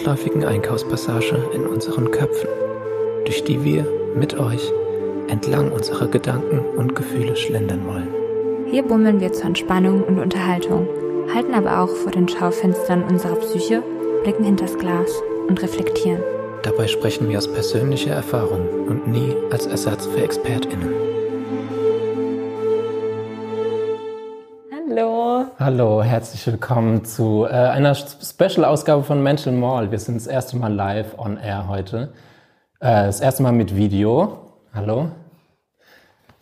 weitläufigen Einkaufspassage in unseren Köpfen, durch die wir mit euch entlang unserer Gedanken und Gefühle schlendern wollen. Hier bummeln wir zur Entspannung und Unterhaltung, halten aber auch vor den Schaufenstern unserer Psyche, blicken hinters Glas und reflektieren. Dabei sprechen wir aus persönlicher Erfahrung und nie als Ersatz für ExpertInnen. Hallo. Herzlich willkommen zu äh, einer Special-Ausgabe von Mental Mall. Wir sind das erste Mal live on air heute. Äh, das erste Mal mit Video. Hallo.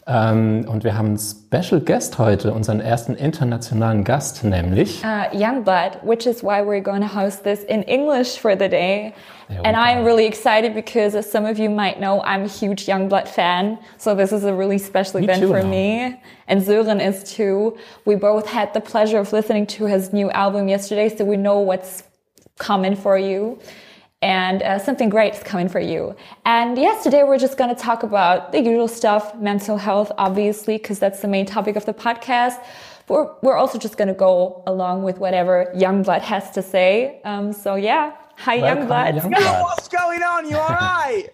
Ähm, und wir haben einen Special Guest heute, unseren ersten internationalen Gast, nämlich uh, Youngblood, which is why we're going to host this in English for the day. And I'm really excited because, as some of you might know, I'm a huge Youngblood fan. So this is a really special Me event too for now. me. And Sören is too. We both had the pleasure of listening to his new album yesterday, so we know what's coming for you. And uh, something great is coming for you. And yes, today we're just going to talk about the usual stuff, mental health, obviously, because that's the main topic of the podcast. But we're, we're also just going to go along with whatever Yungblud has to say. Um, so yeah, hi Welcome, Yungblud. Yungblud. What's going on? You all right?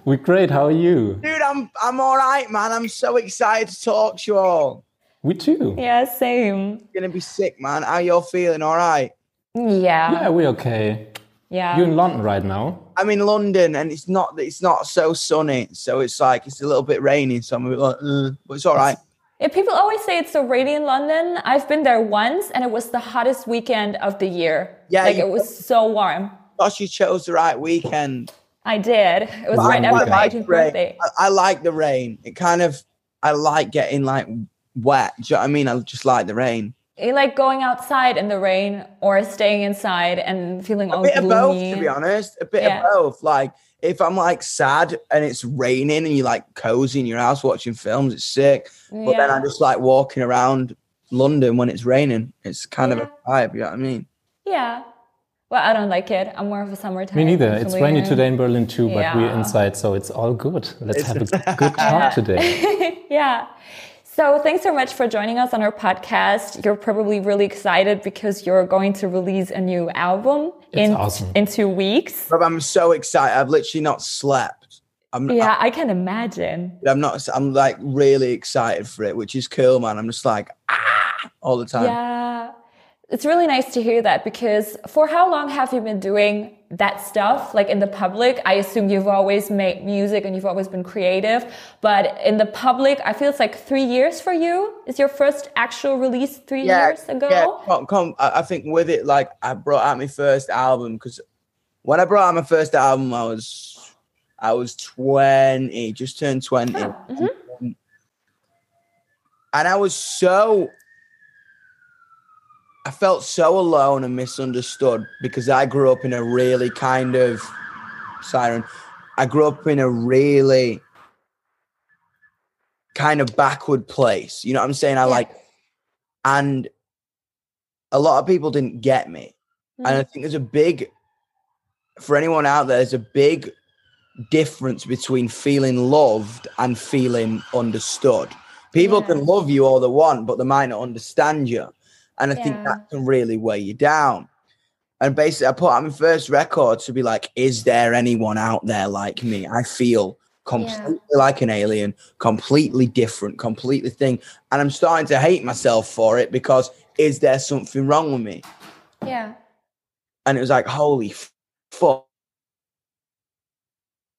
We're great. How are you? Dude, I'm I'm all right, man. I'm so excited to talk to you all. We too. yeah, same. Gonna be sick, man. How you all feeling? All right? Yeah, Yeah, we're okay. Yeah. You're in London right now. I'm in London and it's not it's not so sunny, so it's like it's a little bit rainy, so I'm like, uh, but it's all right. Yeah, people always say it's so rainy in London. I've been there once, and it was the hottest weekend of the year. Yeah, like it was so warm. Gosh, you chose the right weekend. I did. It was But right I after quite my 18th birthday. I, I like the rain. It kind of I like getting like wet. Do you know what I mean? I just like the rain. You like going outside in the rain or staying inside and feeling all A bit of both, to be honest. A bit Yeah. of both. Like if I'm like sad and it's raining and you're like cozy in your house watching films, it's sick. But then I Yeah. just like walking around London when it's raining. It's kind of a vibe, you know what I mean? Yeah. Well, I don't like it. I'm more of a summertime. Me neither. It's rainy usually. today in Berlin too, but we're inside, so it's all good. Let's It's- have a good talk today. yeah. So thanks so much for joining us on our podcast. You're probably really excited because you're going to release a new album in awesome. in two weeks. But I'm so excited. I've literally not slept. I'm, Yeah, I can imagine. I'm not, I'm like really excited for it, which is cool, man. I'm just like, ah, all the time. Yeah. It's really nice to hear that because for how long have you been doing that stuff? Like in the public, I assume you've always made music and you've always been creative. But in the public, I feel it's like three years for you. Is your first actual release three years ago? Yeah, come, come, I, think with it, like I brought out my first album because when I brought out my first album, I was I was twenty, just turned twenty, Mhm. and I was so I felt so alone and misunderstood because I grew up in a really kind of siren. I grew up in a really kind of backward place. You know what I'm saying? I Yeah. like, and a lot of people didn't get me. And Mm. I think there's a big, for anyone out there, there's a big difference between feeling loved and feeling understood. People Yeah. can love you all they want, but they might not understand you. And I think that can really weigh you down. And basically, I put out my first record to be like, is there anyone out there like me? I feel completely like an alien, completely different, completely thing. And I'm starting to hate myself for it because is there something wrong with me? Yeah. and it was like, holy fuck.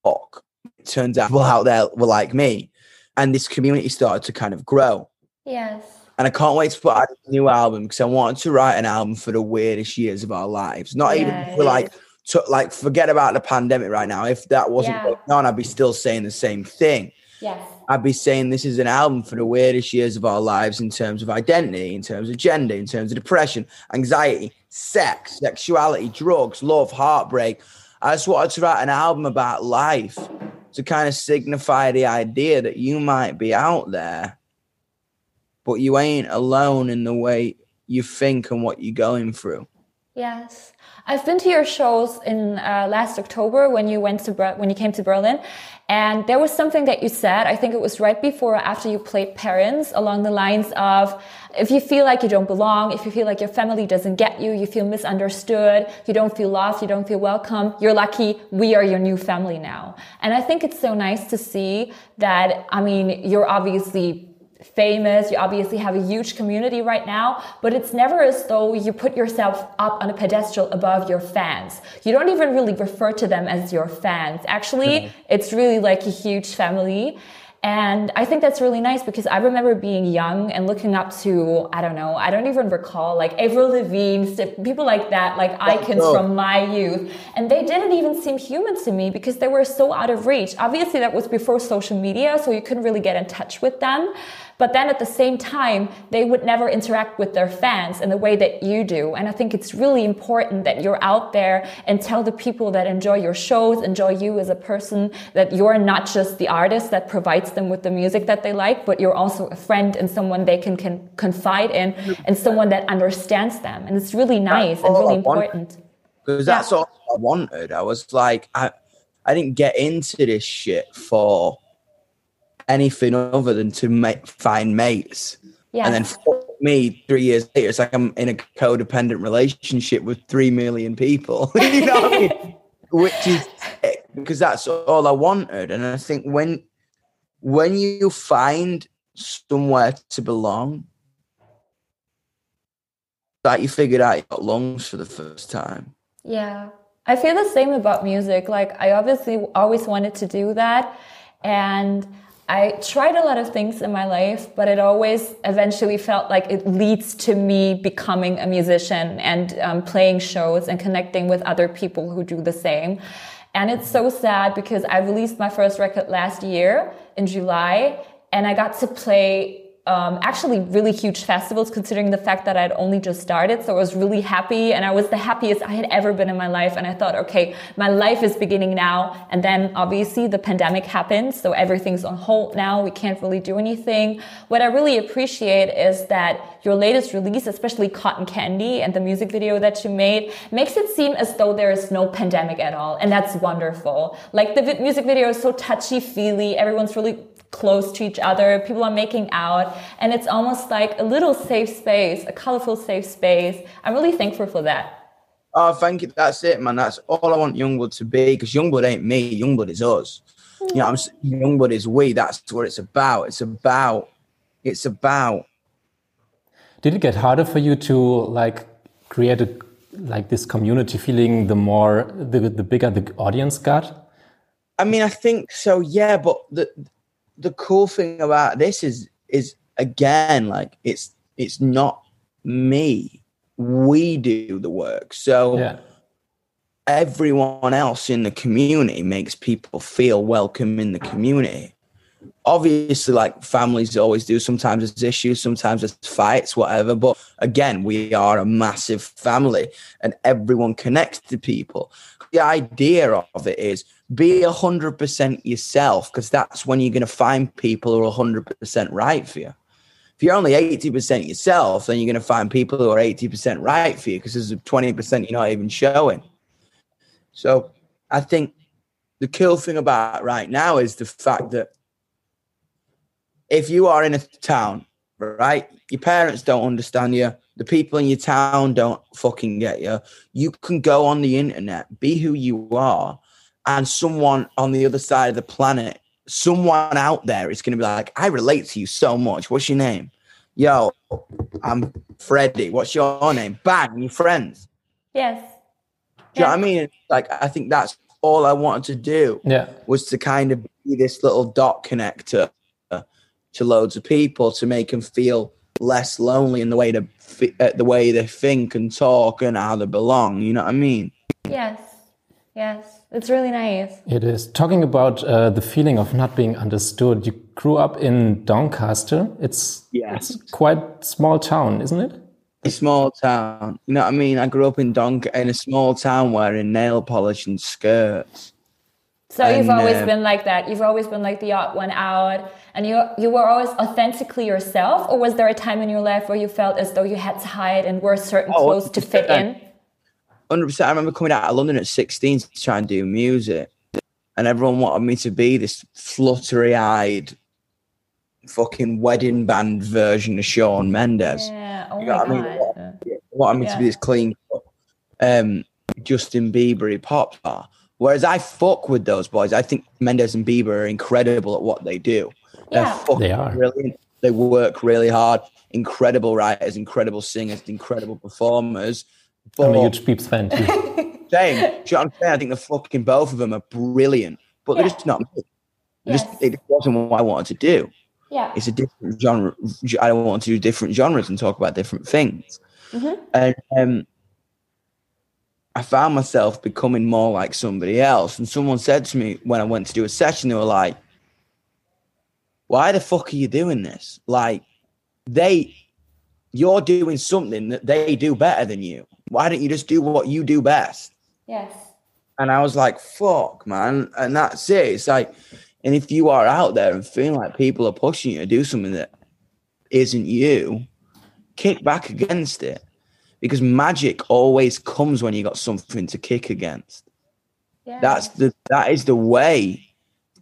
Fuck. It turns out people out there were like me. And this community started to kind of grow. Yes. And I can't wait to put out a new album because I wanted to write an album for the weirdest years of our lives. Not even for like, to, like forget about the pandemic right now. If that wasn't Yeah. going on, I'd be still saying the same thing. Yes. I'd be saying this is an album for the weirdest years of our lives in terms of identity, in terms of gender, in terms of depression, anxiety, sex, sexuality, drugs, love, heartbreak. I just wanted to write an album about life to kind of signify the idea that you might be out there, but you ain't alone in the way you think and what you're going through. Yes, I've been to your shows in uh, last October when you went to Ber- when you came to Berlin, and there was something that you said. I think it was right before or after you played Parents, along the lines of, "If you feel like you don't belong, if you feel like your family doesn't get you, you feel misunderstood, you don't feel loved, you don't feel welcome, you're lucky. We are your new family now." And I think it's so nice to see that. I mean, you're obviously famous. You obviously have a huge community right now, but it's never as though you put yourself up on a pedestal above your fans. You don't even really refer to them as your fans. Actually, mm-hmm. it's really like a huge family. And I think that's really nice because I remember being young and looking up to, I don't know, I don't even recall, like Avril Lavigne, people like that, like icons from my youth. And they didn't even seem human to me because they were so out of reach. Obviously, that was before social media, so you couldn't really get in touch with them. But then at the same time, they would never interact with their fans in the way that you do. And I think it's really important that you're out there and tell the people that enjoy your shows, enjoy you as a person, that you're not just the artist that provides them with the music that they like, but you're also a friend and someone they can, can confide in and someone that understands them. And it's really nice and really important. Because that's yeah. all I wanted. I was like, I, I didn't get into this shit for anything other than to make, find mates. Yeah. And then for me three years later, it's like I'm in a codependent relationship with three million people. you know what I mean? Which is because that's all I wanted. And I think when when you find somewhere to belong, that you figured out you got lungs for the first time. Yeah. I feel the same about music. Like I obviously always wanted to do that. And I tried a lot of things in my life, but it always eventually felt like it leads to me becoming a musician and um, playing shows and connecting with other people who do the same. And it's so sad because I released my first record last year in July and I got to play um, actually really huge festivals considering the fact that I had only just started. So I was really happy and I was the happiest I had ever been in my life. And I thought, okay, my life is beginning now. And then obviously the pandemic happened. So everything's on hold now. We can't really do anything. What I really appreciate is that your latest release, especially Cotton Candy and the music video that you made, makes it seem as though there is no pandemic at all. And that's wonderful. Like the music video is so touchy feely. Everyone's really close to each other. People are making out. And it's almost like a little safe space, a colorful safe space. I'm really thankful for that. Oh, thank you. That's it, man. That's all I want Yungblud to be because Yungblud ain't me. Yungblud is us. You know, I'm Yungblud is we. That's what it's about. It's about. It's about. Did it get harder for you to like create a like this community feeling? The more the the bigger the audience got. I mean, I think so. Yeah, but the the cool thing about this is is again like it's it's not me. We do the work. So yeah. everyone else in the community makes people feel welcome in the community. Obviously like families always do. Sometimes there's issues sometimes there's fights whatever. But again we are a massive family and everyone connects to people. The idea of it is be 100% yourself because that's when you're going to find people who are 100% right for you. If you're only 80% yourself, then you're going to find people who are 80% right for you because there's a 20% you're not even showing. So I think the cool thing about right now is the fact that if you are in a town, right, your parents don't understand you, the people in your town don't fucking get you, you can go on the internet, be who you are, and someone on the other side of the planet, someone out there is going to be like, I relate to you so much. What's your name? Yo, I'm Freddie. What's your name? Bang, you friends. Yes. Do you know what I mean? Like, I think that's all I wanted to do. Yeah. Was to kind of be this little dot connector to loads of people to make them feel less lonely in the way to uh, the way they think and talk and how they belong. You know what I mean? Yes. Yes. It's really nice. It is. Talking about uh, the feeling of not being understood, you grew up in Doncaster. It's, yes. it's quite small town, isn't it? A small town. You know what I mean? I grew up in Donk in a small town wearing nail polish and skirts. So and, you've always uh, been like that. You've always been like the odd one out, and you you were always authentically yourself. Or was there a time in your life where you felt as though you had to hide and wear certain oh, clothes to fit in? Hundred percent. I remember coming out of London at sixteen to try and do music, and everyone wanted me to be this fluttery-eyed, fucking wedding band version of Shawn Mendes. Yeah. Oh You know what I mean? god. They wanted me Yeah. to be this clean, um, Justin Bieber pop star. Whereas I fuck with those boys. I think Mendes and Bieber are incredible at what they do. They're Yeah. fucking They are. brilliant. They work really hard. Incredible writers, incredible singers, incredible performers. But I'm a huge Peeps fan too. same. Do you know what I'm saying? I think the fucking both of them are brilliant, but they're just not me. It Yes. Just, it wasn't what I wanted to do. Yeah. It's a different genre. I don't want to do different genres and talk about different things. Mhm. And um, I found myself becoming more like somebody else. And someone said to me when I went to do a session, they were like, "Why the fuck are you doing this? Like, they, you're doing something that they do better than you. Why don't you just do what you do best?" Yes. And I was like, fuck, man. And that's it. It's like, and if you are out there and feeling like people are pushing you to do something that isn't you, kick back against it. Because magic always comes when you got something to kick against. Yeah. That's the that is the way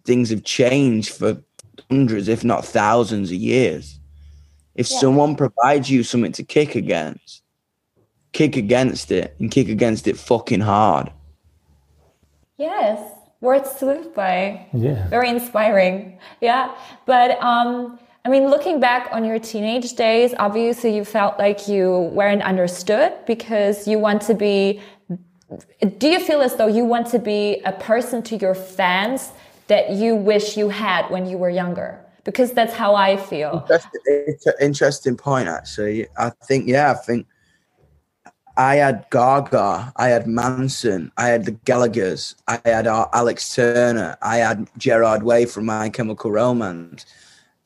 things have changed for hundreds, if not thousands of years. If Yeah. someone provides you something to kick against, kick against it and kick against it fucking hard. Yes. Words to live by. Yeah. Very inspiring. Yeah. But um I mean looking back on your teenage days, obviously you felt like you weren't understood because you want to be do you feel as though you want to be a person to your fans that you wish you had when you were younger? Because that's how I feel. Interesting, it's an interesting point, actually. I think, yeah, I think I had Gaga, I had Manson, I had the Gallagher's, I had Alex Turner, I had Gerard Way from My Chemical Romance,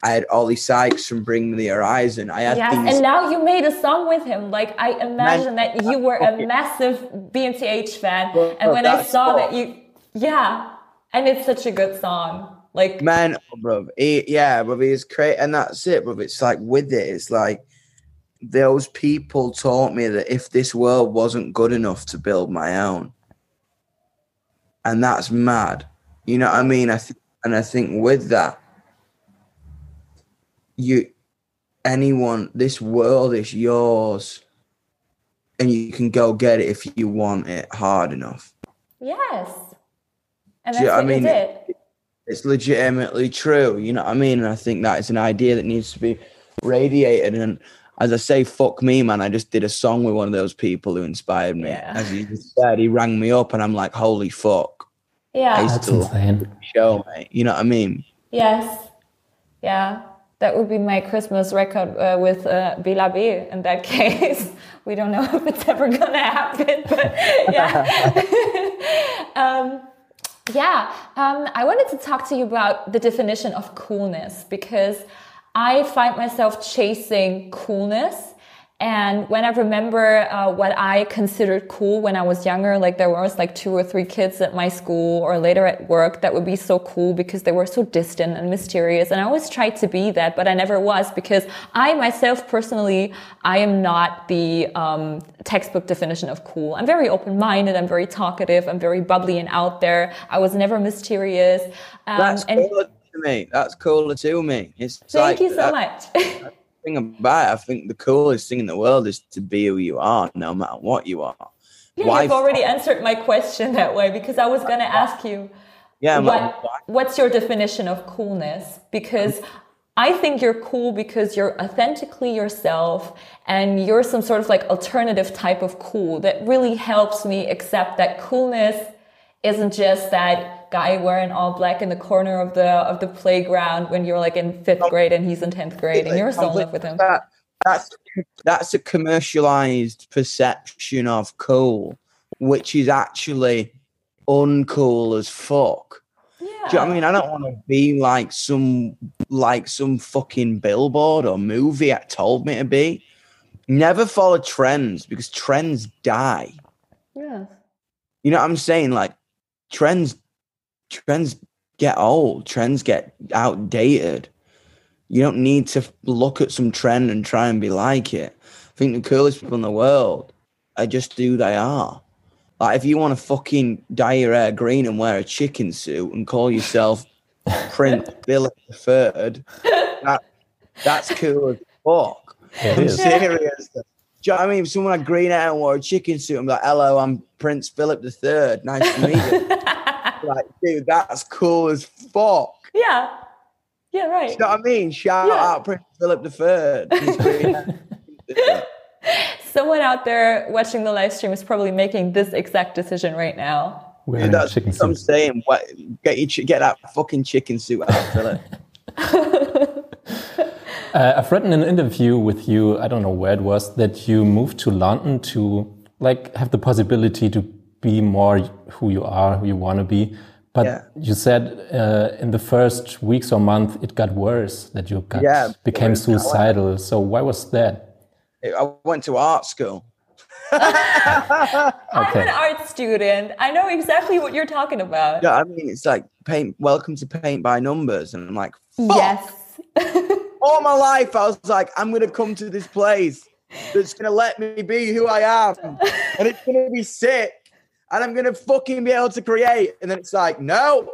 I had Oli Sykes from Bring Me the Horizon. I had Yes, these. and now you made a song with him. Like I imagine that you were a massive BMTH fan, and when I saw cool. that you, yeah, and it's such a good song. Like Man, oh, bro, he, yeah, bro, he's great, and that's it, bro. It's like with it, it's like those people taught me that if this world wasn't good enough to build my own, and that's mad. You know what I mean? I think, and I think with that, you, anyone, this world is yours, and you can go get it if you want it hard enough. yes, and that's you know what I mean? did. it's legitimately true. You know what I mean? And I think that is an idea that needs to be radiated. And as I say, fuck me, man. I just did a song with one of those people who inspired me. Yeah. As you said, he rang me up and I'm like, holy fuck. Yeah. I That's still insane. show, mate. You know what I mean? Yes. Yeah. That would be my Christmas record uh, with uh, Bila B in that case. We don't know if it's ever going to happen, but yeah. um, yeah. Um, I wanted to talk to you about the definition of coolness because I find myself chasing coolness. And when I remember uh, what I considered cool when I was younger, like there was like two or three kids at my school or later at work that would be so cool because they were so distant and mysterious. And I always tried to be that, but I never was because I myself personally, I am not the um, textbook definition of cool. I'm very open-minded. I'm very talkative. I'm very bubbly and out there. I was never mysterious. Um, That's and to me. That's cooler to me. It's thank like, you so that much. thing about it, I think the coolest thing in the world is to be who you are, no matter what you are. Yeah, Why you've already answered my question that way because I was going to ask you Yeah, what, like, what's your definition of coolness? Because I think you're cool because you're authentically yourself and you're some sort of like alternative type of cool that really helps me accept that coolness isn't just that guy wearing all black in the corner of the of the playground when you're like in fifth grade and he's in 10th grade and you're still in love with him. That, that's that's a commercialized perception of cool, which is actually uncool as fuck. Yeah. Do you know what I mean? I don't want to be like some like some fucking billboard or movie that told me to be. Never follow trends because trends die. Yeah. You know what I'm saying? Like trends trends get old, trends get outdated. You don't need to look at some trend and try and be like it. I think the coolest people in the world are just who they are. Like if you want to fucking dye your hair green and wear a chicken suit and call yourself Prince Philip III, that, that's cool as fuck. I'm is. serious. Do you know what I mean? If someone had green hair and wore a chicken suit, I'm like, hello, I'm Prince Philip the III. Nice to meet you. like, dude, that's cool as fuck. Yeah. Yeah, right. You know what I mean? Shout Yeah. out Prince Philip III. He's. Someone out there watching the live stream is probably making this exact decision right now. Wearing Dude, that's chicken what I'm suits. saying. What, get you, get that fucking chicken suit out, Philip. Uh, I've read in an interview with you, I don't know where it was, that you moved to London to like have the possibility to be more who you are, who you want to be. But Yeah. you said uh, in the first weeks or month it got worse, that you got Yeah, became worse. suicidal. So why was that? I went to art school. I'm an art student. I know exactly what you're talking about. Yeah, I mean, it's like paint. Welcome to paint by numbers, and I'm like, fuck. Yes. all my life I was like, I'm gonna come to this place that's gonna let me be who I am, and it's gonna be sick, and I'm gonna fucking be able to create. And then it's like, no,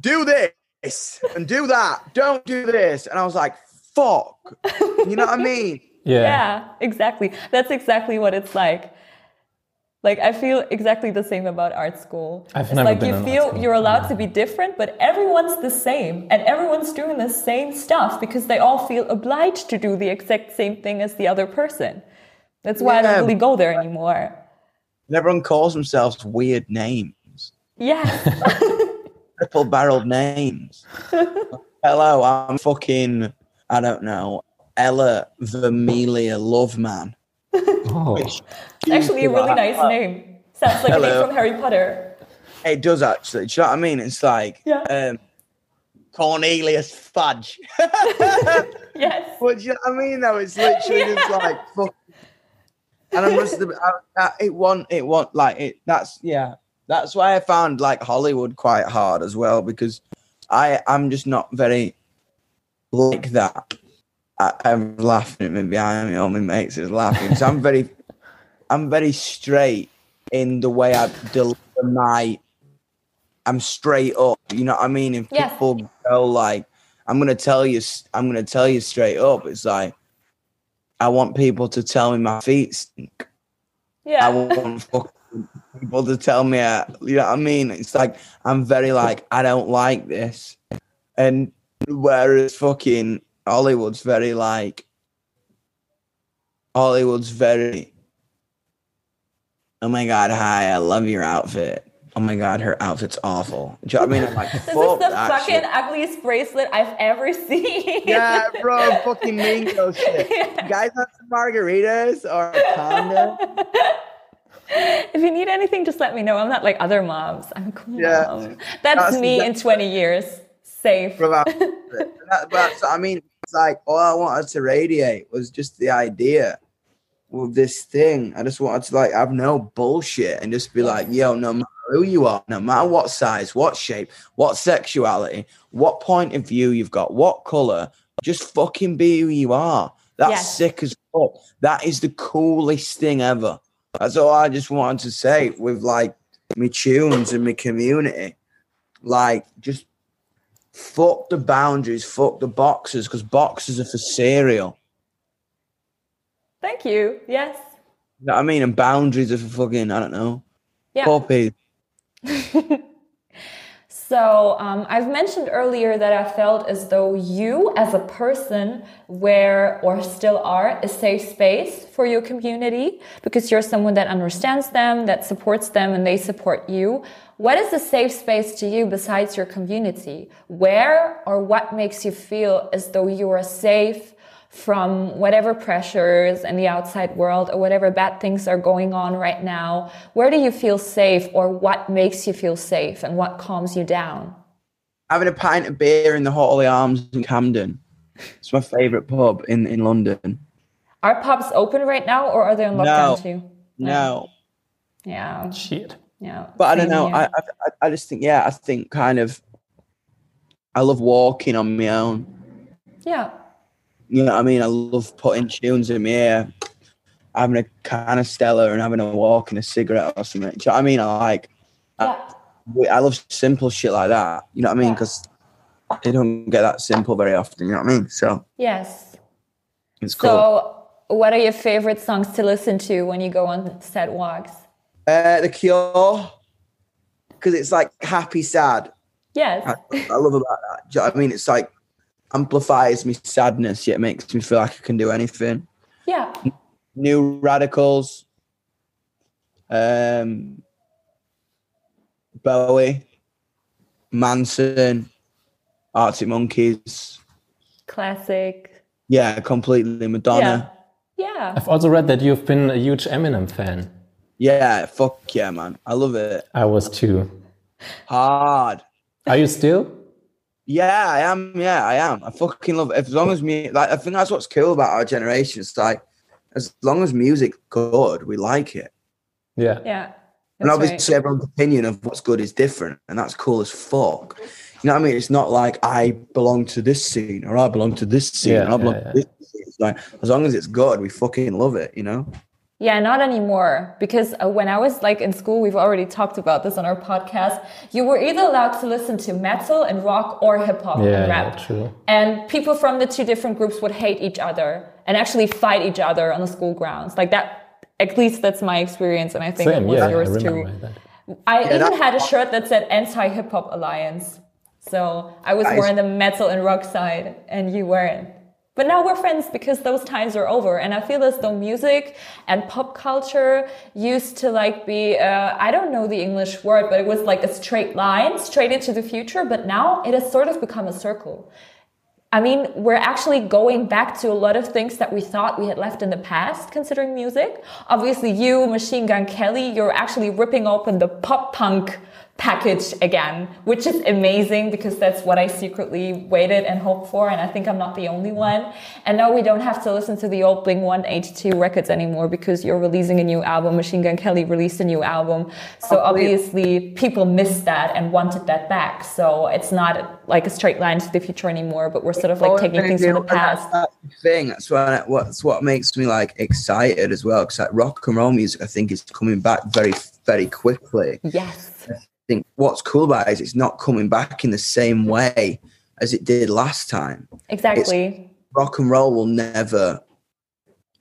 do this and do that. Don't do this. And I was like, fuck. You know what I mean? Yeah. Yeah, exactly. That's exactly what it's like. Like I feel exactly the same about art school. I've it's never like been you feel you're allowed to be different, but everyone's the same and everyone's doing the same stuff because they all feel obliged to do the exact same thing as the other person. That's why I don't really go there anymore. And everyone calls themselves weird names, Yeah. triple barreled names. Hello, I'm fucking, I don't know, Ella Vermelia Loveman. Oh, Which Actually a really nice name. Sounds like a name from Harry Potter. It does actually. Do you know what I mean? It's like Yeah. um, Cornelius Fudge. Yes. but do you know what I mean? Though it's literally just like fuck. And I must have. I, it want. It want like it. That's yeah. That's why I found like Hollywood quite hard as well because I I'm just not very like that. I, I'm laughing at me behind me. All my mates is laughing. So I'm very, I'm very straight in the way I deliver my. I'm straight up. You know what I mean? If Yes. people go like, I'm gonna tell you, I'm gonna tell you straight up. It's like, I want people to tell me my feet stink. Yeah. I want fucking people to tell me, uh, you know what I mean? It's like I'm very like I don't like this, and whereas fucking Hollywood's very like Hollywood's very. Oh my god! Hi, I love your outfit. Oh my god, her outfit's awful. Do you know what I mean? I'm like, This is the fucking shit. ugliest bracelet I've ever seen. Yeah, bro, fucking mango girl shit. You guys want some margaritas or a condom? If you need anything, just let me know. I'm not like other moms. I'm a cool Yeah. mom. That's, That's me in 20 years. Safe. From our- that, but so, I mean, it's like all I wanted to radiate was just the idea with this thing. I just wanted to like have no bullshit and just be like, yo, no matter who you are, no matter what size, what shape, what sexuality, what point of view you've got, what color, just fucking be who you are. That's Yes. sick as fuck. That is the coolest thing ever. That's all I just wanted to say with like my tunes and my community. Like, just fuck the boundaries, fuck the boxes, because boxes are for cereal. Thank you. Yes. You know I mean? And boundaries are for fucking, I don't know, Yeah. puppies. So um, I've mentioned earlier that I felt as though you, as a person, were or still are a safe space for your community because you're someone that understands them, that supports them, and they support you. What is a safe space to you besides your community? Where or what makes you feel as though you are safe? From whatever pressures in the outside world or whatever bad things are going on right now? Where do you feel safe or what makes you feel safe and what calms you down? Having a pint of beer in the Hawley Arms in Camden. It's my favourite pub in, in London. Are pubs open right now or are they on lockdown No. too? No. Yeah. shit. Yeah. But I don't know. I, I I just think yeah. I think kind of. I love walking on my own. yeah. You know what I mean? I love putting tunes in my ear. having a can of Stella and having a walk and a cigarette or something. Do you know what I mean? I like, Yeah. I, I love simple shit like that. You know what I mean? Yeah. Because they don't get that simple very often. You know what I mean? So Yes. it's cool. So, what are your favorite songs to listen to when you go on set walks? uh, the Cure, because it's like happy, sad. Yes. I, I love about that. Do you know what I mean? It's like amplifies me sadness, yet makes me feel like I can do anything. Yeah. New Radicals, um, Bowie, Manson, Arctic Monkeys. Classic. Yeah, completely Madonna. Yeah. Yeah. I've also read that you've been a huge Eminem fan. Yeah. fuck yeah, man. I love it. I was too. Hard. Are you still? Yeah, I am. Yeah, I am. I fucking love it. As long as me, like, I think that's what's cool about our generation. It's like, as long as music good, we like it. Yeah. Yeah. and obviously, right. everyone's opinion of what's good is different, and that's cool as fuck. You know what I mean? It's not like I belong to this scene or I belong to this scene Yeah, and I belong yeah, to yeah. this scene. It's like as long as it's good, we fucking love it. You know? Yeah, not anymore. Because uh, when I was like in school, we've already talked about this on our podcast. You were either allowed to listen to metal and rock or hip hop Yeah, and yeah, true. And people from the two different groups would hate each other and actually fight each other on the school grounds. Like that, at least that's my experience. And I think it Same, was yeah, yours remember too. that. I even that- had a shirt that said anti hip hop alliance. So I was Nice. more on the metal and rock side and you weren't. But now we're friends because those times are over. And I feel as though music and pop culture used to like be, uh, I don't know the English word, but it was like a straight line straight into the future. But now it has sort of become a circle. I mean, we're actually going back to a lot of things that we thought we had left in the past, considering music. Obviously, you, Machine Gun Kelly, you're actually ripping open the pop punk package again, which is amazing because that's what I secretly waited and hoped for. And I think I'm not the only one. And now we don't have to listen to the old Blink 182 records anymore because you're releasing a new album. Machine Gun Kelly released a new album. So obviously people missed that and wanted that back. So it's not like a straight line to the future anymore, but we're sort of like taking things from the past. That's the thing. That's what what's what makes me like excited as well. Because like rock and roll music, I think is coming back very very quickly. Yes. Think what's cool about it is it's not coming back in the same way as it did last time. Exactly. Rock and roll will never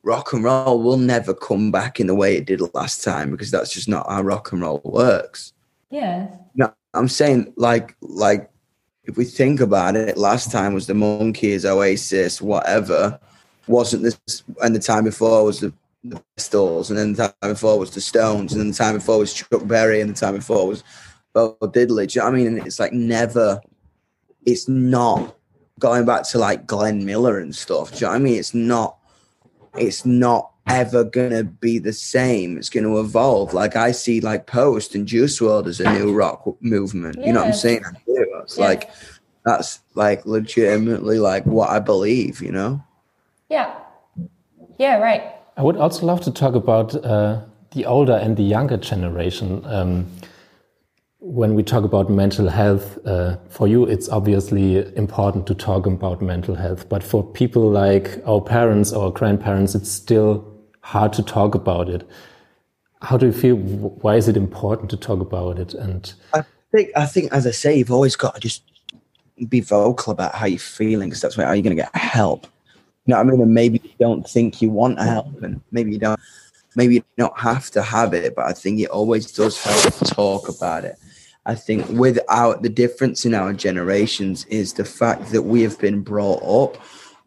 rock and roll will never come back in the way it did last time because that's just not how rock and roll works. Yeah. No, I'm saying like like if we think about it, last time was the Monkeys, Oasis, whatever. Wasn't this and the time before was the, the Pistols, and then the time before was the Stones, and then the time before was Chuck Berry, and the time before was Bo Diddley. Do you know what I mean? And it's like never it's not going back to like Glenn Miller and stuff. Do you know what I mean? It's not it's not ever gonna be the same. It's gonna evolve. Like I see like Post and Juice WRLD as a new rock movement. You know what I'm saying? I do. It's Yes. like that's like legitimately like what I believe, you know? Yeah. Yeah, right. I would also love to talk about uh, the older and the younger generation. Um, when we talk about mental health, uh, for you, it's obviously important to talk about mental health. But for people like our parents or grandparents, it's still hard to talk about it. How do you feel? Why is it important to talk about it? And I think I think as I say, you've always got to just be vocal about how you're feeling because that's where are you're gonna get help. You know what I mean? And maybe you don't think you want help, and maybe you don't. Maybe don't have to have it, but I think it always does help to talk about it. I think without the difference in our generations is the fact that we have been brought up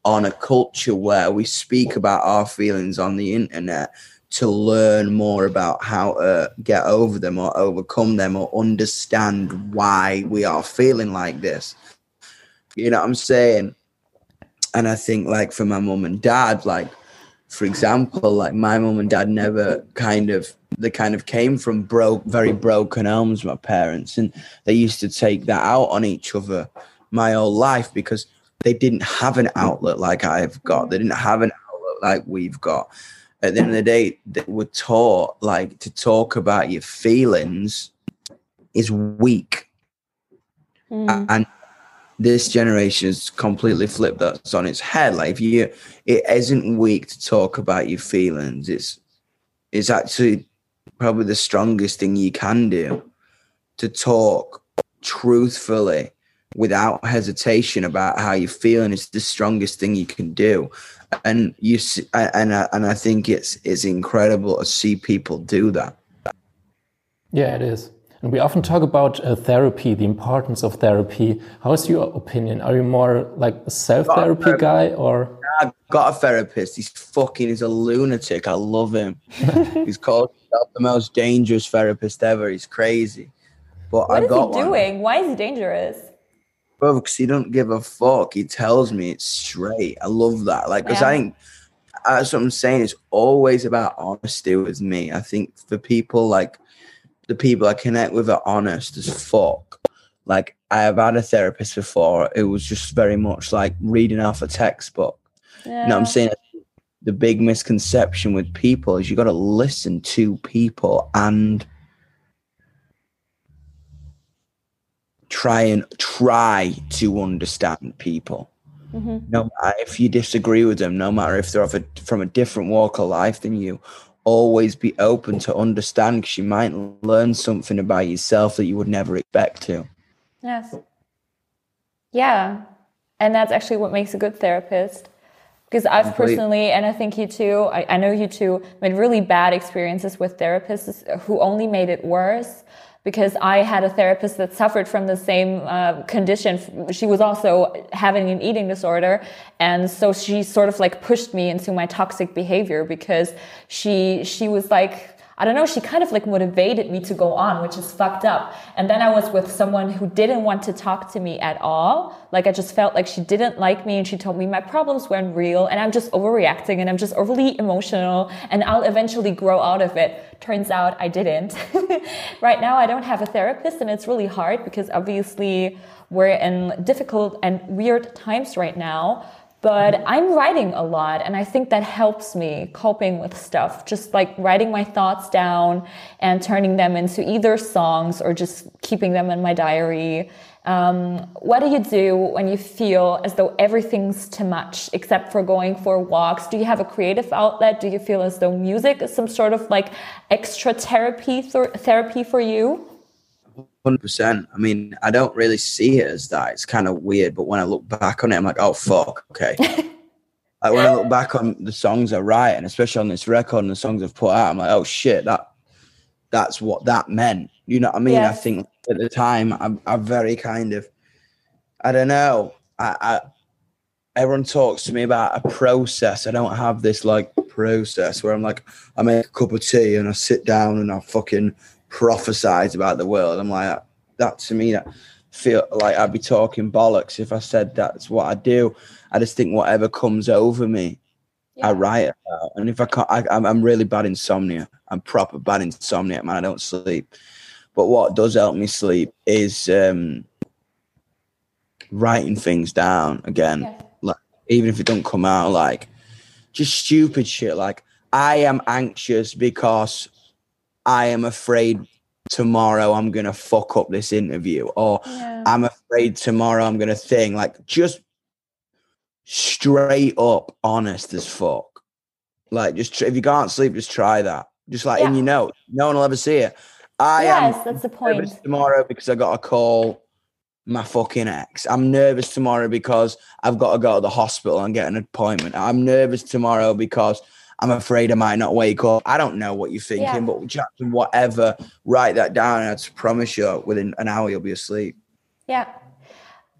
on a culture where we speak about our feelings on the internet to learn more about how to get over them or overcome them or understand why we are feeling like this. You know what I'm saying? And I think like for my mum and dad, like for example, like my mum and dad never kind of they kind of came from broke very broken homes, my parents, and they used to take that out on each other my whole life because they didn't have an outlet like I've got. They didn't have an outlet like we've got. At the end of the day, they were taught like to talk about your feelings is weak Mm. and this generation has completely flipped that on its head. Like if you, it isn't weak to talk about your feelings. It's, it's actually probably the strongest thing you can do to talk truthfully without hesitation about how you're feeling is the strongest thing you can do and you see, and I, and I think it's it's incredible to see people do that yeah it is and we often talk about uh, therapy the importance of therapy how's your opinion are you more like a self-therapy guy or I've got a therapist he's fucking he's a lunatic I love him he's called the most dangerous therapist ever he's crazy but what I got is he doing why is he dangerous bro, because he don't give a fuck. He tells me it's straight. I love that. Like, because yeah. I think that's what I'm saying. It's always about honesty with me. I think for people like the people I connect with are honest as fuck. Like, I have had a therapist before. It was just very much like reading off a textbook. Yeah. You know what I'm saying? The big misconception with people is you got to listen to people and try and try to understand people. Mm-hmm. No matter if you disagree with them, no matter if they're a, from a different walk of life than you, always be open to understand because you might learn something about yourself that you would never expect to. Yes. Yeah. And that's actually what makes a good therapist. Because I've personally, and I think you too, I, I know you too, made really bad experiences with therapists who only made it worse because I had a therapist that suffered from the same uh, condition. She was also having an eating disorder. And so she sort of like pushed me into my toxic behavior because she, she was like, I don't know, she kind of like motivated me to go on, which is fucked up. And then I was with someone who didn't want to talk to me at all. Like I just felt like she didn't like me and she told me my problems weren't real and I'm just overreacting and I'm just overly emotional and I'll eventually grow out of it. Turns out I didn't. right now I don't have a therapist and it's really hard because obviously we're in difficult and weird times right now. But I'm writing a lot, and I think that helps me coping with stuff. Just like writing my thoughts down and turning them into either songs or just keeping them in my diary. Um, what do you do when you feel as though everything's too much except for going for walks? Do you have a creative outlet? Do you feel as though music is some sort of like extra therapy th therapy for you? Hundred percent. I mean, I don't really see it as that. It's kind of weird, but when I look back on it, I'm like, oh fuck, okay. like when I look back on the songs I write, and especially on this record and the songs I've put out, I'm like, oh shit, that that's what that meant. You know what I mean? Yes. I think at the time, I'm, I'm very kind of, I don't know. I, I everyone talks to me about a process. I don't have this like process where I'm like, I make a cup of tea and I sit down and I fucking prophesize about the world. I'm like, that to me, that feel like I'd be talking bollocks if I said that's what I do. I just think whatever comes over me, yeah. I write about. And if I can't, I, am really bad insomnia. I'm proper bad insomnia, man. I don't sleep. But what does help me sleep is um, writing things down again. Yeah. Like even if it don't come out, like just stupid shit. Like I am anxious because I am afraid tomorrow I'm gonna fuck up this interview, or yeah. I'm afraid tomorrow I'm gonna think like just straight up honest as fuck. Like just if you can't sleep, just try that. Just like yeah. in your note, no one will ever see it. I yes, am that's the point. Tomorrow because I got a call my fucking ex. I'm nervous tomorrow because I've got to go to the hospital and get an appointment. I'm nervous tomorrow because I'm afraid I might not wake up. I don't know what you're thinking, yeah. but Jackson, whatever, write that down. And I promise you, within an hour, you'll be asleep. Yeah.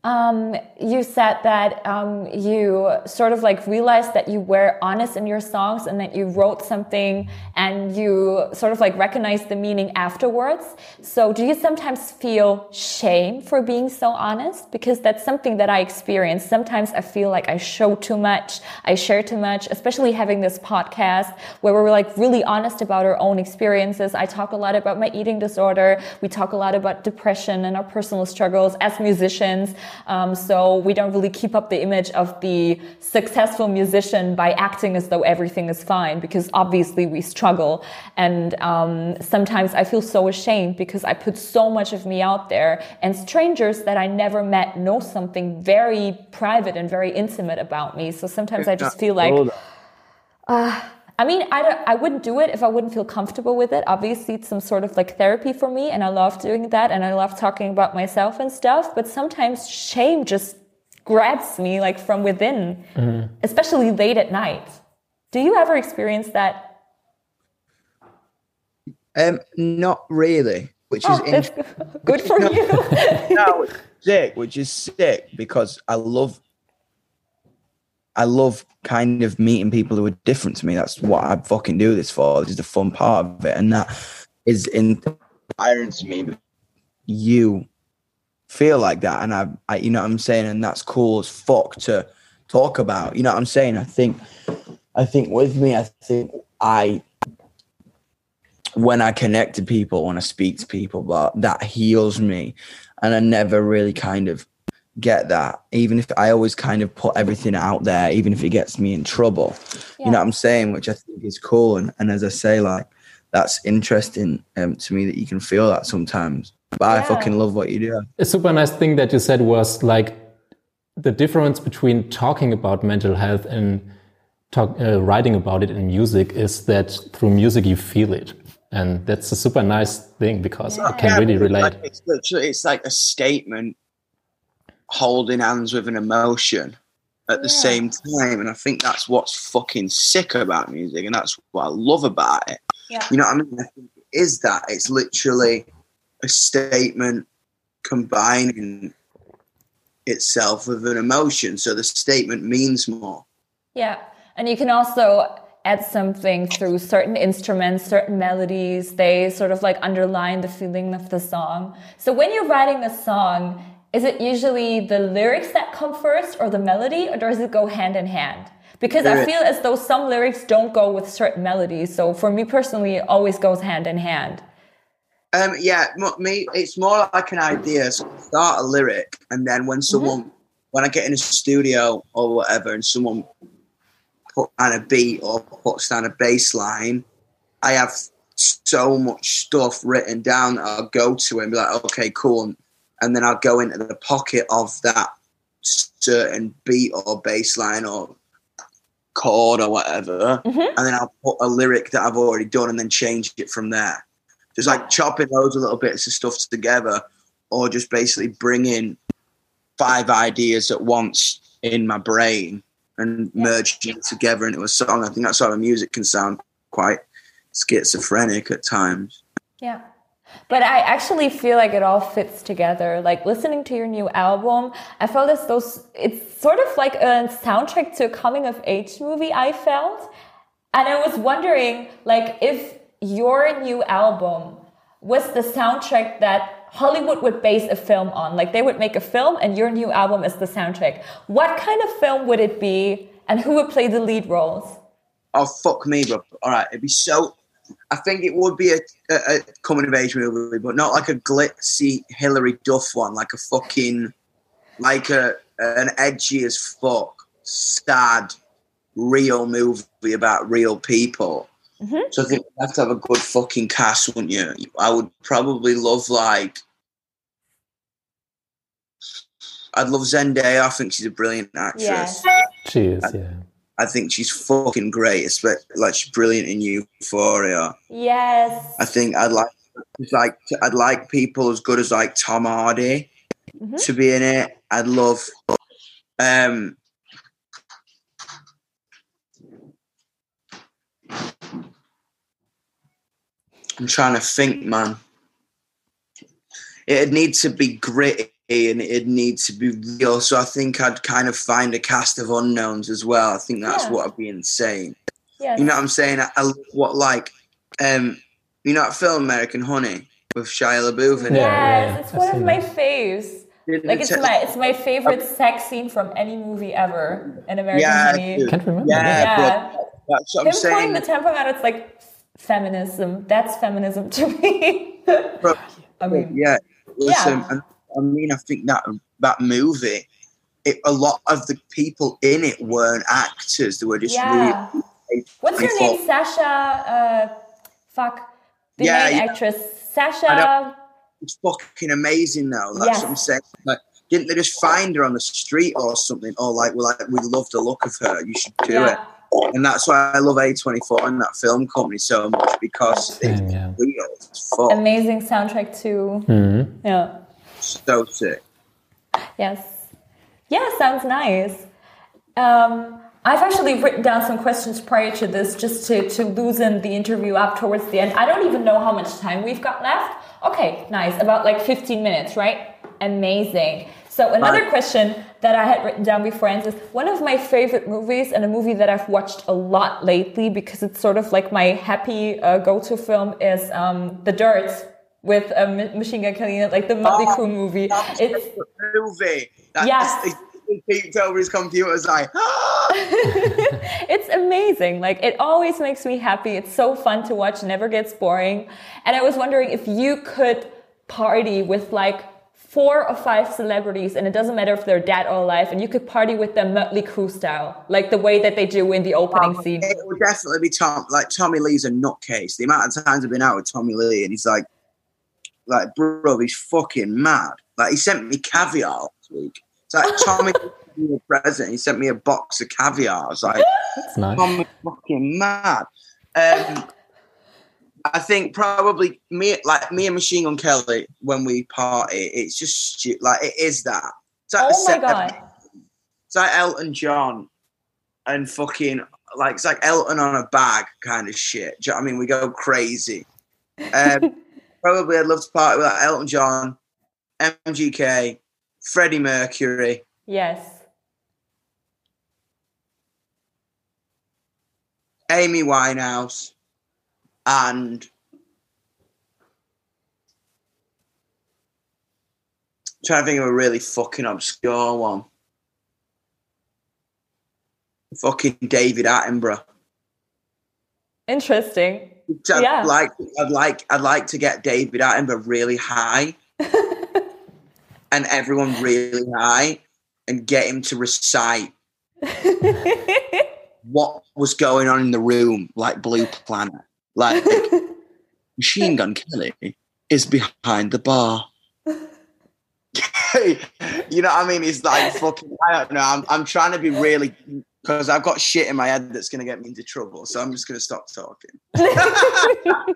Um, you said that um, you sort of like realized that you were honest in your songs and that you wrote something and you sort of like recognized the meaning afterwards. So, do you sometimes feel shame for being so honest? Because that's something that I experience. Sometimes I feel like I show too much, I share too much, especially having this podcast where we're like really honest about our own experiences. I talk a lot about my eating disorder, we talk a lot about depression and our personal struggles as musicians. Um, so we don't really keep up the image of the successful musician by acting as though everything is fine because obviously we struggle. And um, sometimes I feel so ashamed because I put so much of me out there and strangers that I never met know something very private and very intimate about me. So sometimes I just feel like, uh, I mean, I, don't, I wouldn't do it if I wouldn't feel comfortable with it. Obviously, it's some sort of like therapy for me, and I love doing that, and I love talking about myself and stuff. But sometimes shame just grabs me like from within, mm-hmm. especially late at night. Do you ever experience that? Um, not really, which oh, is good for you. no, sick, which is sick because I love I love kind of meeting people who are different to me. That's what I fucking do this for. This is the fun part of it. And that is inspiring to me. You feel like that. And I, I, you know what I'm saying? And that's cool as fuck to talk about. You know what I'm saying? I think, I think with me, I think I, when I connect to people, when I speak to people, but that heals me. And I never really kind of get that even if i always kind of put everything out there even if it gets me in trouble yeah. you know what i'm saying which i think is cool and, and as i say like that's interesting um, to me that you can feel that sometimes but yeah. i fucking love what you do a super nice thing that you said was like the difference between talking about mental health and talk, uh, writing about it in music is that through music you feel it and that's a super nice thing because yeah. I can really relate. Like, it's, it's like a statement holding hands with an emotion at the yeah. same time. And I think that's what's fucking sick about music, and that's what I love about it. Yeah. You know what I mean? I think it is that it's literally a statement combining itself with an emotion. So the statement means more. Yeah. And you can also add something through certain instruments, certain melodies. They sort of like underline the feeling of the song. So when you're writing a song, is it usually the lyrics that come first or the melody or does it go hand in hand? Because I feel as though some lyrics don't go with certain melodies. So for me personally, it always goes hand in hand. Um, yeah, me, it's more like an idea. So start a lyric, and then when mm-hmm. someone, mm-hmm. when I get in a studio or whatever, and someone put down a beat or puts down a bass line, I have so much stuff written down that I'll go to and be like, okay, cool and then I'll go into the pocket of that certain beat or bass line or chord or whatever, mm-hmm. and then I'll put a lyric that I've already done and then change it from there. Just like chopping loads of little bits of stuff together, or just basically bringing five ideas at once in my brain and yeah. merging it together into a song. I think that's how the music can sound quite schizophrenic at times. Yeah. But I actually feel like it all fits together. Like listening to your new album, I felt as though it's sort of like a soundtrack to a coming of age movie. I felt, and I was wondering, like, if your new album was the soundtrack that Hollywood would base a film on, like they would make a film, and your new album is the soundtrack. What kind of film would it be, and who would play the lead roles? Oh fuck me, bro! All right, it'd be so I think it would be a, a, a, coming of age movie, but not like a glitzy Hilary Duff one, like a fucking, like a an edgy as fuck, sad, real movie about real people. Mm-hmm. So I think you have to have a good fucking cast, wouldn't you? I would probably love like. I'd love Zendaya. I think she's a brilliant actress. Yeah. She is, yeah. I think she's fucking great. It's like she's brilliant in Euphoria. Yes. I think I'd like like I'd like people as good as like Tom Hardy mm-hmm. to be in it. I'd love um I'm trying to think, man. It'd need to be gritty and it needs to be real. So I think I'd kind of find a cast of unknowns as well. I think that's yeah. what I'd be insane. Yes. You know what I'm saying? I, I what like um you know that film American Honey with Shia LaBeouf in yes, yeah, it's one of my faves. Like it's my it's my favorite sex scene from any movie ever in American yeah, Honey. Dude. Can't remember. Yeah, yeah. Bro, that's what Him I'm saying. the tempo out, it's like feminism. That's feminism to me. bro, I mean, yeah. Listen, yeah I mean, I think that that movie, it, a lot of the people in it weren't actors; they were just Yeah. really. What's her name? Sasha. Uh, fuck. The Yeah, main yeah. actress, Sasha. It's fucking amazing, though. That's Yes. what I'm saying. Like, didn't they just find her on the street or something? Or like, well, like, we love the look of her. You should do Yeah. it. And that's why I love A24 and that film company so much because it's yeah. real. It's fuck. Amazing soundtrack too. Mhm. Yeah. So sick. Yes. Yeah, sounds nice. Um, I've actually written down some questions prior to this just to, to loosen the interview up towards the end. I don't even know how much time we've got left. Okay, nice. About like 15 minutes, right? Amazing. So another question that I had written down before is one of my favorite movies and a movie that I've watched a lot lately because it's sort of like my happy uh, go-to film is um, The Dirt with um, Machine Gun Kelly it, like the Motley Oh, Crue movie. It's movie. That's, Yes. He peeked over his computer. Was like, it's amazing. Like it always makes me happy. It's so fun to watch, never gets boring. And I was wondering if you could party with like four or five celebrities, and it doesn't matter if they're dead or alive, and you could party with them Mötley Crue style, like the way that they do in the opening scene. it would definitely be Tom. Like Tommy Lee's a nutcase. The amount of times I've been out with Tommy Lee, and he's like, like, bro, he's fucking mad. Like he sent me caviar last week. It's like Tommy me a present. He sent me a box of caviar. I was like, That's nice. Tommy's fucking mad. Um, I think probably me, like me and Machine Gun Kelly, when we party, it's just like it is that. It's like Oh my god. It's like Elton John and fucking like it's like Elton on a bag kind of shit. Do you know what I mean? We go crazy. Um, probably I'd love to party with like Elton John, MGK, Freddie Mercury. Yes. Amy Winehouse, and trying to think of a really fucking obscure one. Fucking David Attenborough. Interesting. I'd Yeah. like I'd like I'd like to get David Attenborough really high and everyone really high and get him to recite what was going on in the room like Blue Planet. Like Machine Gun Kelly is behind the bar. you know what I mean? It's like fucking I don't know. I'm I'm trying to be really because I've got shit in my head that's gonna get me into trouble. So I'm just gonna stop talking.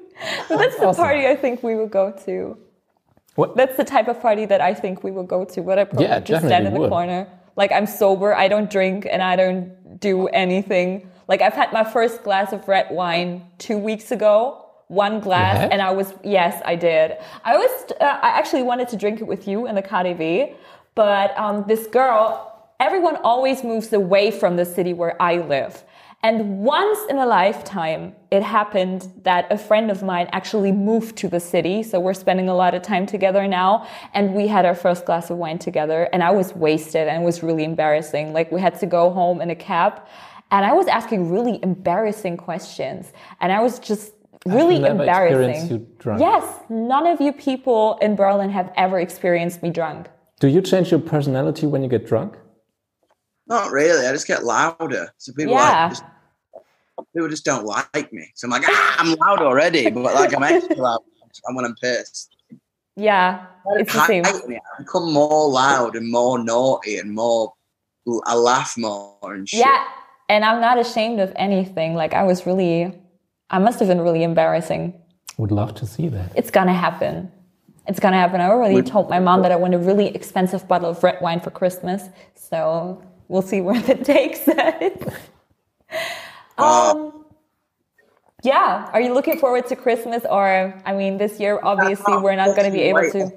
But that's the Awesome. party I think we will go to. What? That's the type of party that I think we will go to. But I probably Yeah, just stand in the would. corner. Like I'm sober, I don't drink, and I don't do anything. Like I've had my first glass of red wine two weeks ago. One glass, have? and I was yes, I did. I was uh, I actually wanted to drink it with you in the KaDeWe, but um, this girl. Everyone always moves away from the city where I live. And once in a lifetime, it happened that a friend of mine actually moved to the city. So we're spending a lot of time together now. And we had our first glass of wine together. And I was wasted and it was really embarrassing. Like we had to go home in a cab. And I was asking really embarrassing questions. And I was just really embarrassing. you drunk. Yes, none of you people in Berlin have ever experienced me drunk. Do you change your personality when you get drunk? Not really. I just get louder. So people Yeah. like just, people just don't like me. So I'm like, ah, I'm loud already, but like I'm extra loud. And when I'm pissed, Yeah, it's the same. I, I become more loud and more naughty and more. I laugh more and shit. Yeah, and I'm not ashamed of anything. Like I was really, I must have been really embarrassing. Would love to see that. It's gonna happen. It's gonna happen. I already Would- told my mom that I want a really expensive bottle of red wine for Christmas. So we'll see where that takes us. um, yeah. Are you looking forward to Christmas? Or I mean, this year obviously we're not gonna be able to.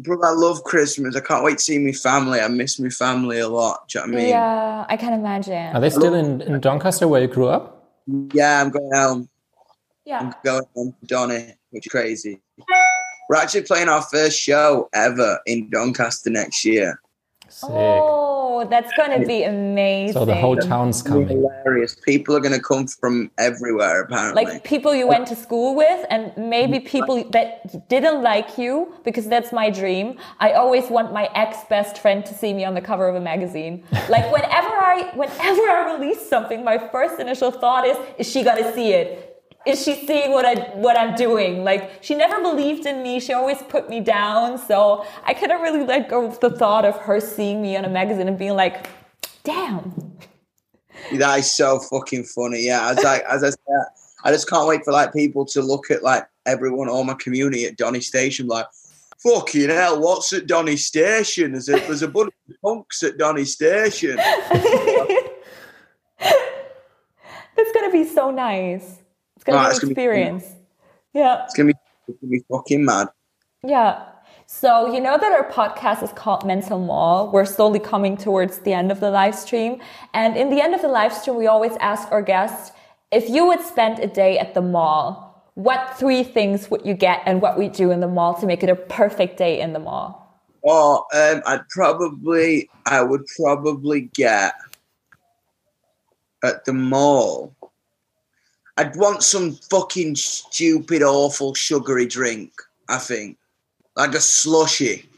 Bro, I love Christmas. I can't wait to see my family. I miss my family a lot. Do you know what I mean? Yeah, I can imagine. Are they still in, in Doncaster where you grew up? Yeah, I'm going home. Yeah. I'm going home to Donny, which is crazy. We're actually playing our first show ever in Doncaster next year. Sick. Oh, Oh, that's gonna be amazing. So the whole town's coming. Hilarious. People are going to come from everywhere, apparently. like people you went to school with and maybe mm. people that didn't like you because that's my dream i always want my ex-best friend to see me on the cover of a magazine like whenever i whenever i release something my first initial thought is is she gonna see it is she seeing what i what i'm doing like she never believed in me she always put me down so i couldn't really let go of the thought of her seeing me on a magazine and being like damn That is so fucking funny. Yeah, as I as I said, I just can't wait for like people to look at like everyone, all my community at Donny Station, like fucking hell, what's at Donny Station? There's a there's a bunch of punks at Donny Station. It's gonna be so nice. It's gonna Oh, be an gonna be- experience. yeah, It's gonna be it's gonna be fucking mad. yeah. So you know that our podcast is called Mental Mall. We're slowly coming towards the end of the live stream, and in the end of the live stream, we always ask our guests if you would spend a day at the mall. What three things would you get, and what we do in the mall to make it a perfect day in the mall? Oh, um, I'd probably I would probably get at the mall. I'd want some fucking stupid, awful, sugary drink. I think like a slushy.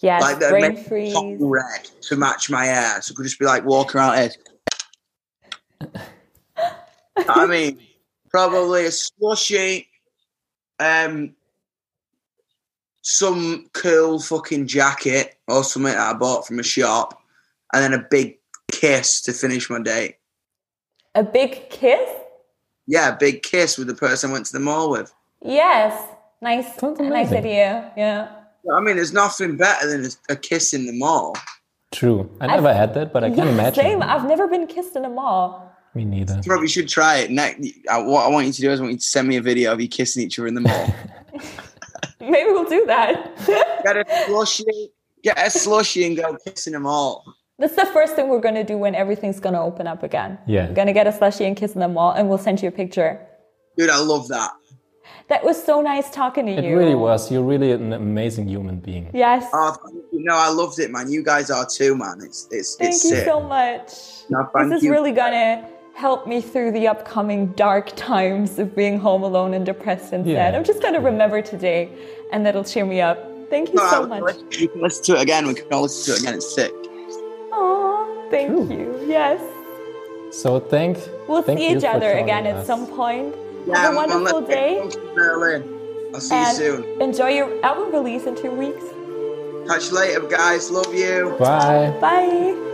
Yeah, like that brain freeze. red to match my hair. So I could just be like walking around here. I mean, probably a slushy, um, some cool fucking jacket or something that I bought from a shop, and then a big kiss to finish my day. A big kiss. Yeah, big kiss with the person I went to the mall with. Yes, nice, nice amazing. idea. Yeah. I mean, there's nothing better than a, a kiss in the mall. True. I never had that, but I can Yeah, imagine. Same. I've never been kissed in a mall. Me neither. Probably should try it. Next, I, what I want you to do is I want you to send me a video of you kissing each other in the mall. Maybe we'll do that. get a slushy, get a slushy, and go kissing them all. That's the first thing we're gonna do when everything's gonna open up again. Yeah. We're gonna get a slushy and kiss in the mall, and we'll send you a picture. Dude, I love that. That was so nice talking to It you. It really was. You're really an amazing human being. Yes. Oh, you. no, I loved it, man. You guys are too, man. It's it's Thank it's you sick. so much. No, thank this is you. really gonna help me through the upcoming dark times of being home alone and depressed and sad. I'm just gonna remember today, and that'll cheer me up. Thank you No, so much. listen- We can listen to it again. We can all listen to it again. It's sick. Oh, thank True. you. Yes. So thank. We'll thank see each for other joining again at some point. Yeah, Have a wonderful let's day. get to Berlin. I'll see and you soon. enjoy your album release in two weeks. Catch you later, guys. Love you. Bye. Bye.